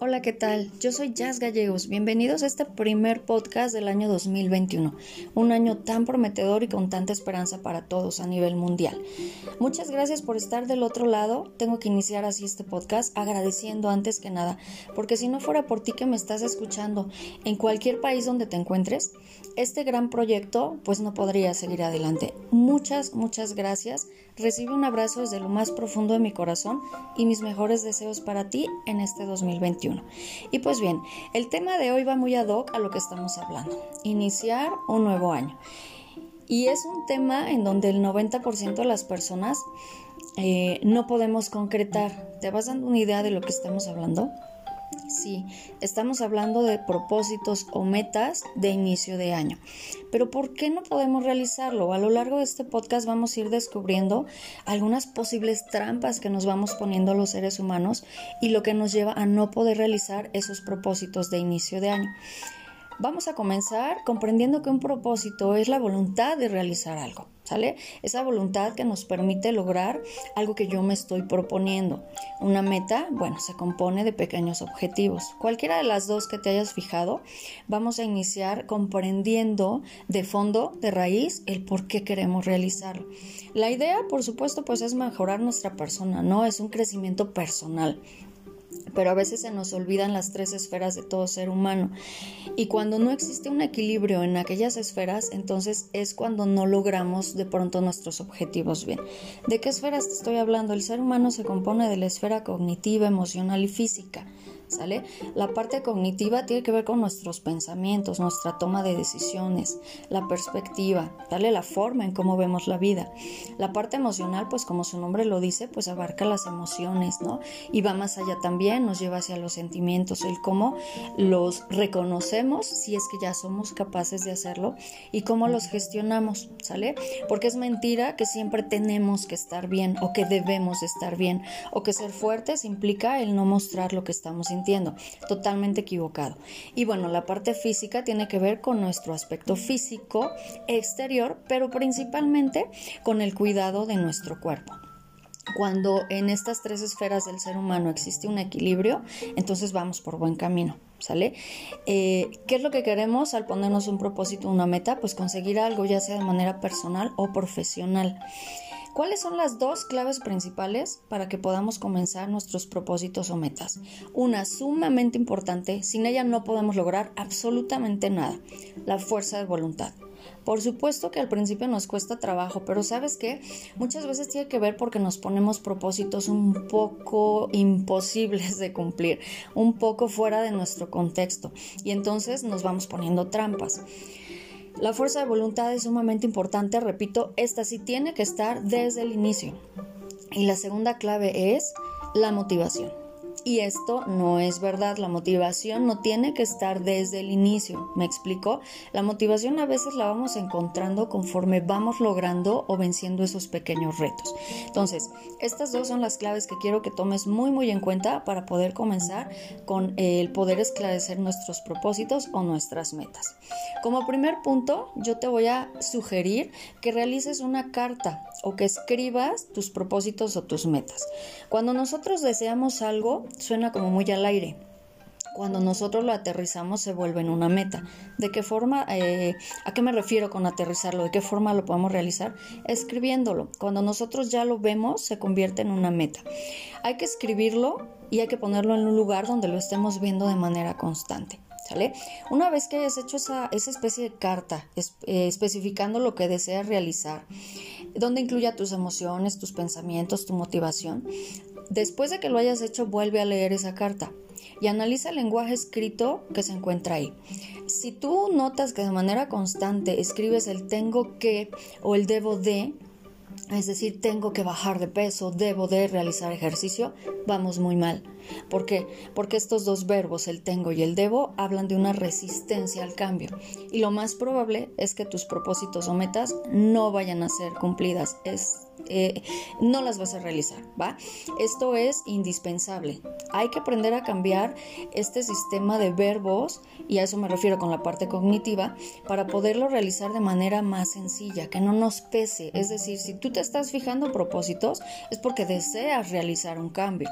Hola, ¿qué tal? Yo soy Jazz Gallegos. Bienvenidos a este primer podcast del año 2021, un año tan prometedor y con tanta esperanza para todos a nivel mundial. Muchas gracias por estar del otro lado. Tengo que iniciar así este podcast agradeciendo antes que nada, porque si no fuera por ti que me estás escuchando en cualquier país donde te encuentres, este gran proyecto pues no podría seguir adelante. Muchas, muchas gracias. Recibe un abrazo desde lo más profundo de mi corazón y mis mejores deseos para ti en este 2021. Y pues bien, el tema de hoy va muy ad hoc a lo que estamos hablando, iniciar un nuevo año. Y es un tema en donde el 90% de las personas eh, no podemos concretar. ¿Te vas dando una idea de lo que estamos hablando? Sí, estamos hablando de propósitos o metas de inicio de año. Pero ¿por qué no podemos realizarlo? A lo largo de este podcast vamos a ir descubriendo algunas posibles trampas que nos vamos poniendo los seres humanos y lo que nos lleva a no poder realizar esos propósitos de inicio de año. Vamos a comenzar comprendiendo que un propósito es la voluntad de realizar algo. ¿Sale? Esa voluntad que nos permite lograr algo que yo me estoy proponiendo. Una meta, bueno, se compone de pequeños objetivos. Cualquiera de las dos que te hayas fijado, vamos a iniciar comprendiendo de fondo, de raíz, el por qué queremos realizarlo. La idea, por supuesto, pues es mejorar nuestra persona, ¿no? Es un crecimiento personal pero a veces se nos olvidan las tres esferas de todo ser humano. Y cuando no existe un equilibrio en aquellas esferas, entonces es cuando no logramos de pronto nuestros objetivos bien. ¿De qué esferas te estoy hablando? El ser humano se compone de la esfera cognitiva, emocional y física. ¿Sale? La parte cognitiva tiene que ver con nuestros pensamientos, nuestra toma de decisiones, la perspectiva, ¿vale? La forma en cómo vemos la vida. La parte emocional, pues como su nombre lo dice, pues abarca las emociones, ¿no? Y va más allá también, nos lleva hacia los sentimientos, el cómo los reconocemos, si es que ya somos capaces de hacerlo, y cómo los gestionamos, ¿sale? Porque es mentira que siempre tenemos que estar bien o que debemos estar bien o que ser fuertes implica el no mostrar lo que estamos sintiendo. Totalmente equivocado. Y bueno, la parte física tiene que ver con nuestro aspecto físico exterior, pero principalmente con el cuidado de nuestro cuerpo. Cuando en estas tres esferas del ser humano existe un equilibrio, entonces vamos por buen camino. ¿Sale? Eh, ¿Qué es lo que queremos al ponernos un propósito, una meta? Pues conseguir algo, ya sea de manera personal o profesional. ¿Cuáles son las dos claves principales para que podamos comenzar nuestros propósitos o metas? Una sumamente importante, sin ella no podemos lograr absolutamente nada, la fuerza de voluntad. Por supuesto que al principio nos cuesta trabajo, pero sabes qué? Muchas veces tiene que ver porque nos ponemos propósitos un poco imposibles de cumplir, un poco fuera de nuestro contexto y entonces nos vamos poniendo trampas. La fuerza de voluntad es sumamente importante, repito, esta sí tiene que estar desde el inicio. Y la segunda clave es la motivación. Y esto no es verdad, la motivación no tiene que estar desde el inicio, ¿me explico? La motivación a veces la vamos encontrando conforme vamos logrando o venciendo esos pequeños retos. Entonces, estas dos son las claves que quiero que tomes muy muy en cuenta para poder comenzar con el poder esclarecer nuestros propósitos o nuestras metas. Como primer punto, yo te voy a sugerir que realices una carta o que escribas tus propósitos o tus metas. Cuando nosotros deseamos algo, suena como muy al aire. Cuando nosotros lo aterrizamos se vuelve en una meta. ¿De qué forma? Eh, ¿A qué me refiero con aterrizarlo? ¿De qué forma lo podemos realizar? Escribiéndolo. Cuando nosotros ya lo vemos se convierte en una meta. Hay que escribirlo y hay que ponerlo en un lugar donde lo estemos viendo de manera constante. ¿Sale? Una vez que hayas hecho esa, especie de carta eh, especificando lo que deseas realizar, donde incluya tus emociones, tus pensamientos, tu motivación, Después de que lo hayas hecho, vuelve a leer esa carta y analiza el lenguaje escrito que se encuentra ahí. Si tú notas que de manera constante escribes el tengo que o el debo de, es decir, tengo que bajar de peso, debo de realizar ejercicio, vamos muy mal. ¿Por qué? Porque estos dos verbos, el tengo y el debo, hablan de una resistencia al cambio. Y lo más probable es que tus propósitos o metas no vayan a ser cumplidas. Es eh, no las vas a realizar, ¿va? Esto es indispensable. Hay que aprender a cambiar este sistema de verbos, y a eso me refiero con la parte cognitiva, para poderlo realizar de manera más sencilla, que no nos pese. Es decir, si tú te estás fijando propósitos, es porque deseas realizar un cambio.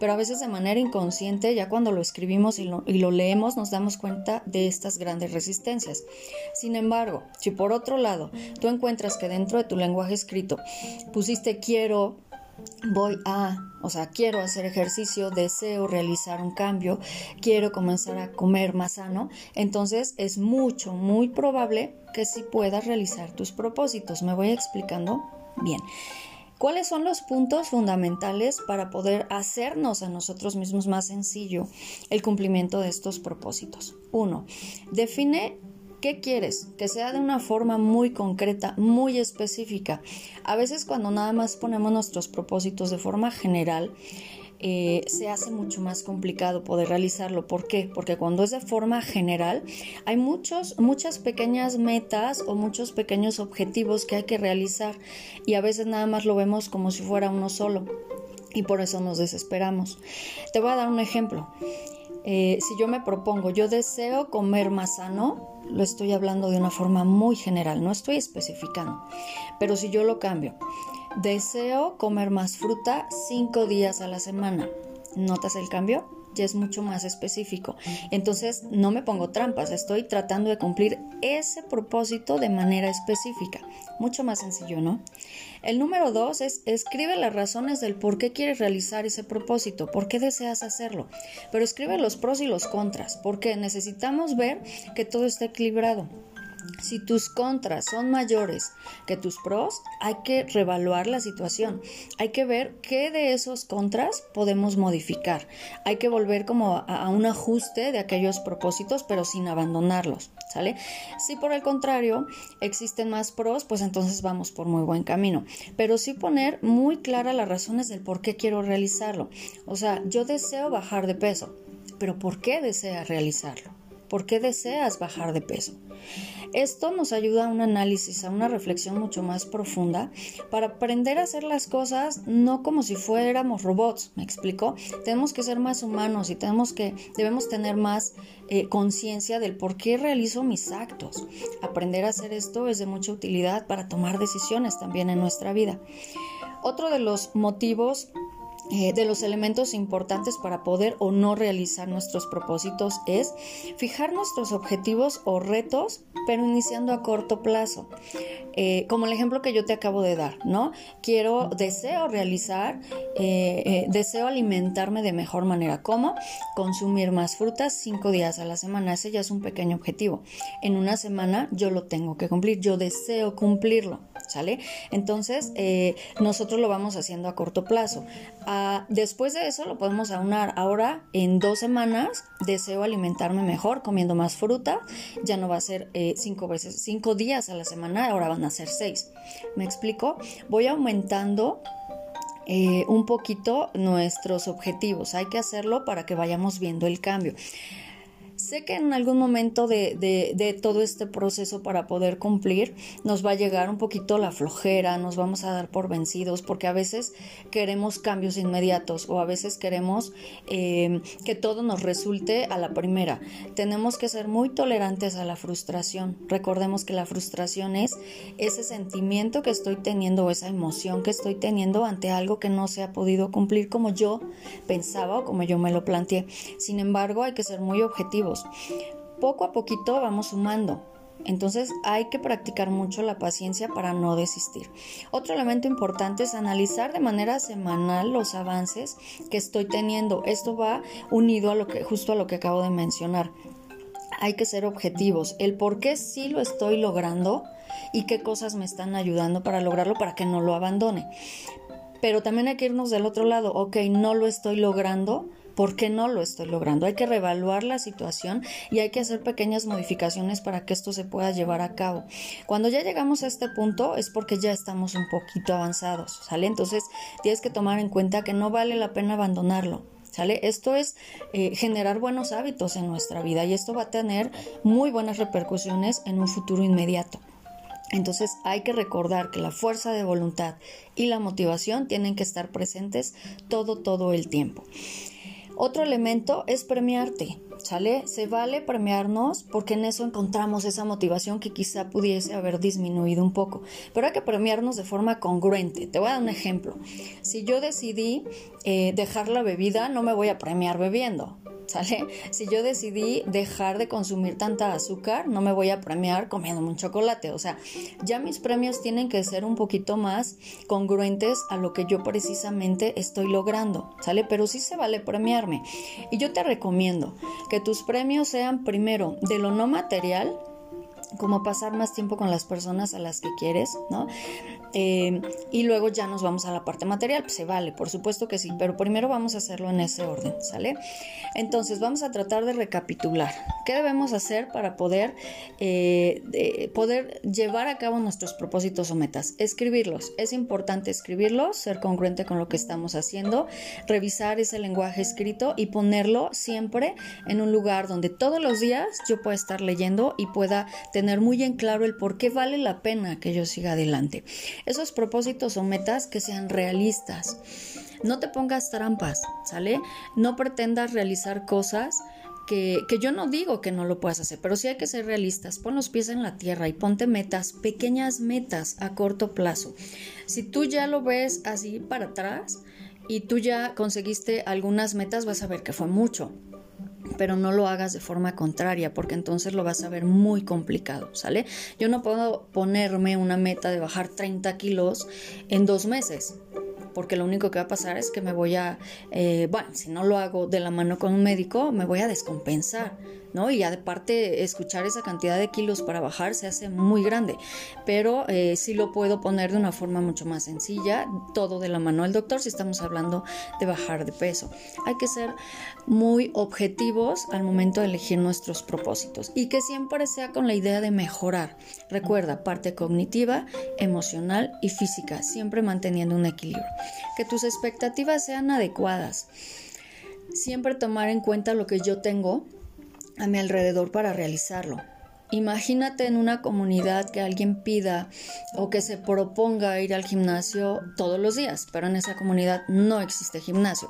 Pero a veces de manera inconsciente, ya cuando lo escribimos y lo, y lo leemos, nos damos cuenta de estas grandes resistencias. Sin embargo, si por otro lado tú encuentras que dentro de tu lenguaje escrito pusiste quiero, voy a, o sea, quiero hacer ejercicio, deseo realizar un cambio, quiero comenzar a comer más sano, entonces es mucho, muy probable que sí puedas realizar tus propósitos. ¿Me voy explicando? Bien. ¿Cuáles son los puntos fundamentales para poder hacernos a nosotros mismos más sencillo el cumplimiento de estos propósitos? Uno, define ¿Qué quieres? Que sea de una forma muy concreta, muy específica. A veces cuando nada más ponemos nuestros propósitos de forma general, eh, se hace mucho más complicado poder realizarlo. ¿Por qué? Porque cuando es de forma general, hay muchos, muchas pequeñas metas o muchos pequeños objetivos que hay que realizar y a veces nada más lo vemos como si fuera uno solo y por eso nos desesperamos. Te voy a dar un ejemplo. Eh, si yo me propongo, yo deseo comer más sano, lo estoy hablando de una forma muy general, no estoy especificando. Pero si yo lo cambio, deseo comer más fruta cinco días a la semana. ¿Notas el cambio? Ya es mucho más específico. Entonces no me pongo trampas, estoy tratando de cumplir ese propósito de manera específica. Mucho más sencillo, ¿no? El número dos es escribe las razones del por qué quieres realizar ese propósito, por qué deseas hacerlo. Pero escribe los pros y los contras, porque necesitamos ver que todo está equilibrado. Si tus contras son mayores que tus pros, hay que revaluar la situación. Hay que ver qué de esos contras podemos modificar. Hay que volver como a, un ajuste de aquellos propósitos, pero sin abandonarlos, ¿sale? Si por el contrario existen más pros, pues entonces vamos por muy buen camino. Pero sí poner muy claras las razones del por qué quiero realizarlo. O sea, yo deseo bajar de peso, pero ¿por qué desea realizarlo? ¿Por qué deseas bajar de peso? Esto nos ayuda a un análisis, a una reflexión mucho más profunda para aprender a hacer las cosas no como si fuéramos robots, ¿me explico? Tenemos que ser más humanos y tenemos que, debemos tener más eh, conciencia del por qué realizo mis actos. Aprender a hacer esto es de mucha utilidad para tomar decisiones también en nuestra vida. Otro de los motivos eh, de los elementos importantes para poder o no realizar nuestros propósitos es fijar nuestros objetivos o retos, pero iniciando a corto plazo. Eh, como el ejemplo que yo te acabo de dar, ¿no? Quiero, deseo realizar, eh, deseo alimentarme de mejor manera. ¿Cómo? Consumir más frutas cinco días a la semana. Ese ya es un pequeño objetivo. En una semana yo lo tengo que cumplir, yo deseo cumplirlo, ¿sale? Entonces, nosotros lo vamos haciendo a corto plazo. Ah, después de eso lo podemos aunar. Ahora, en dos semanas, deseo alimentarme mejor comiendo más fruta. Ya no va a ser eh, cinco veces, cinco días a la semana, ahora van a ser seis. ¿Me explico? Voy aumentando eh, un poquito nuestros objetivos. Hay que hacerlo para que vayamos viendo el cambio. Sé que en algún momento de, todo este proceso para poder cumplir nos va a llegar un poquito la flojera, nos vamos a dar por vencidos, porque a veces queremos cambios inmediatos o a veces queremos eh, que todo nos resulte a la primera. Tenemos que ser muy tolerantes a la frustración. Recordemos que la frustración es ese sentimiento que estoy teniendo o esa emoción que estoy teniendo ante algo que no se ha podido cumplir como yo pensaba o como yo me lo planteé. Sin embargo, hay que ser muy objetivos poco a poquito vamos sumando. Entonces hay que practicar mucho la paciencia para no desistir. Otro elemento importante es analizar de manera semanal los avances que estoy teniendo. Esto va unido a lo que justo a lo que acabo de mencionar. Hay que ser objetivos. El por qué sí lo estoy logrando y qué cosas me están ayudando para lograrlo para que no lo abandone. Pero también hay que irnos del otro lado. Ok, no lo estoy logrando ¿Por qué no lo estoy logrando? Hay que reevaluar la situación y hay que hacer pequeñas modificaciones para que esto se pueda llevar a cabo. Cuando ya llegamos a este punto es porque ya estamos un poquito avanzados, ¿sale? Entonces tienes que tomar en cuenta que no vale la pena abandonarlo. ¿Sale? Esto es eh, generar buenos hábitos en nuestra vida y esto va a tener muy buenas repercusiones en un futuro inmediato. Entonces hay que recordar que la fuerza de voluntad y la motivación tienen que estar presentes todo, todo el tiempo. Otro elemento es premiarte. ¿Sale? Se vale premiarnos porque en eso encontramos esa motivación que quizá pudiese haber disminuido un poco. Pero hay que premiarnos de forma congruente. Te voy a dar un ejemplo. Si yo decidí eh, dejar la bebida, no me voy a premiar bebiendo. ¿Sale? Si yo decidí dejar de consumir tanta azúcar, no me voy a premiar comiendo un chocolate. O sea, ya mis premios tienen que ser un poquito más congruentes a lo que yo precisamente estoy logrando. ¿Sale? Pero sí se vale premiarme. Y yo te recomiendo que tus premios sean primero de lo no material, como pasar más tiempo con las personas a las que quieres, ¿no? Eh, y luego ya nos vamos a la parte material, pues se vale, por supuesto que sí, pero primero vamos a hacerlo en ese orden, ¿sale? Entonces vamos a tratar de recapitular. ¿Qué debemos hacer para poder, eh, poder llevar a cabo nuestros propósitos o metas? Escribirlos. Es importante escribirlos, ser congruente con lo que estamos haciendo, revisar ese lenguaje escrito y ponerlo siempre en un lugar donde todos los días yo pueda estar leyendo y pueda tener muy en claro el por qué vale la pena que yo siga adelante esos propósitos o metas que sean realistas. No te pongas trampas, ¿sale? No pretendas realizar cosas que, que, yo no digo que no lo puedas hacer, pero sí hay que ser realistas. Pon los pies en la tierra y ponte metas, pequeñas metas a corto plazo. Si tú ya lo ves así para atrás y tú ya conseguiste algunas metas, vas a ver que fue mucho pero no lo hagas de forma contraria porque entonces lo vas a ver muy complicado, ¿sale? Yo no puedo ponerme una meta de bajar 30 kilos en dos meses porque lo único que va a pasar es que me voy a, eh, bueno, si no lo hago de la mano con un médico, me voy a descompensar, ¿no? Y aparte, escuchar esa cantidad de kilos para bajar se hace muy grande, pero eh, sí lo puedo poner de una forma mucho más sencilla, todo de la mano del doctor si estamos hablando de bajar de peso. Hay que ser muy objetivos al momento de elegir nuestros propósitos y que siempre sea con la idea de mejorar. Recuerda, parte cognitiva, emocional y física, siempre manteniendo un equilibrio. Que tus expectativas sean adecuadas. Siempre tomar en cuenta lo que yo tengo a mi alrededor para realizarlo. Imagínate en una comunidad que alguien pida o que se proponga ir al gimnasio todos los días, pero en esa comunidad no existe gimnasio.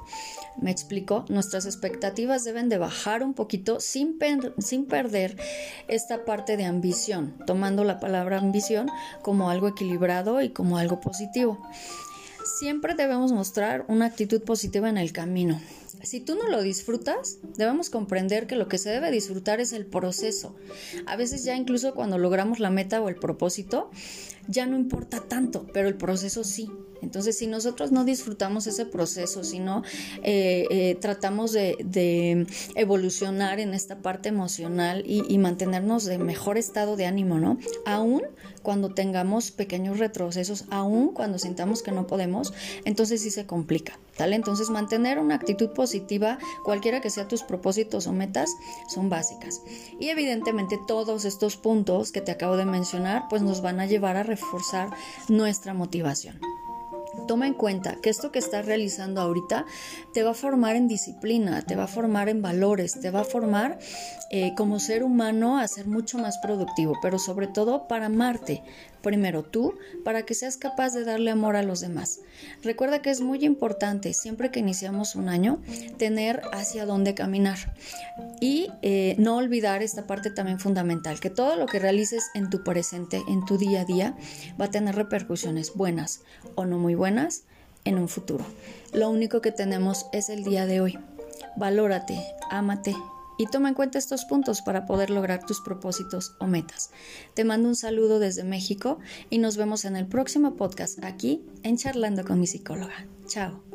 Me explico, nuestras expectativas deben de bajar un poquito sin, sin perder esta parte de ambición, tomando la palabra ambición como algo equilibrado y como algo positivo. Siempre debemos mostrar una actitud positiva en el camino. Si tú no lo disfrutas, debemos comprender que lo que se debe disfrutar es el proceso. A veces ya incluso cuando logramos la meta o el propósito, ya no importa tanto, pero el proceso sí. Entonces, si nosotros no disfrutamos ese proceso, si no eh, eh, tratamos de, evolucionar en esta parte emocional y, mantenernos de mejor estado de ánimo, ¿no? Aún cuando tengamos pequeños retrocesos, aún cuando sintamos que no podemos, entonces sí se complica, ¿vale? Entonces, mantener una actitud positiva, cualquiera que sea tus propósitos o metas, son básicas. Y evidentemente todos estos puntos que te acabo de mencionar, pues nos van a llevar a reforzar nuestra motivación. Toma en cuenta que esto que estás realizando ahorita te va a formar en disciplina, te va a formar en valores, te va a formar eh, como ser humano a ser mucho más productivo, pero sobre todo para amarte, primero tú, para que seas capaz de darle amor a los demás. Recuerda que es muy importante, siempre que iniciamos un año, tener hacia dónde caminar y eh, no olvidar esta parte también fundamental, que todo lo que realices en tu presente, en tu día a día, va a tener repercusiones buenas o no muy buenas en un futuro. Lo único que tenemos es el día de hoy. Valórate, ámate y toma en cuenta estos puntos para poder lograr tus propósitos o metas. Te mando un saludo desde México y nos vemos en el próximo podcast aquí en Charlando con mi psicóloga. Chao.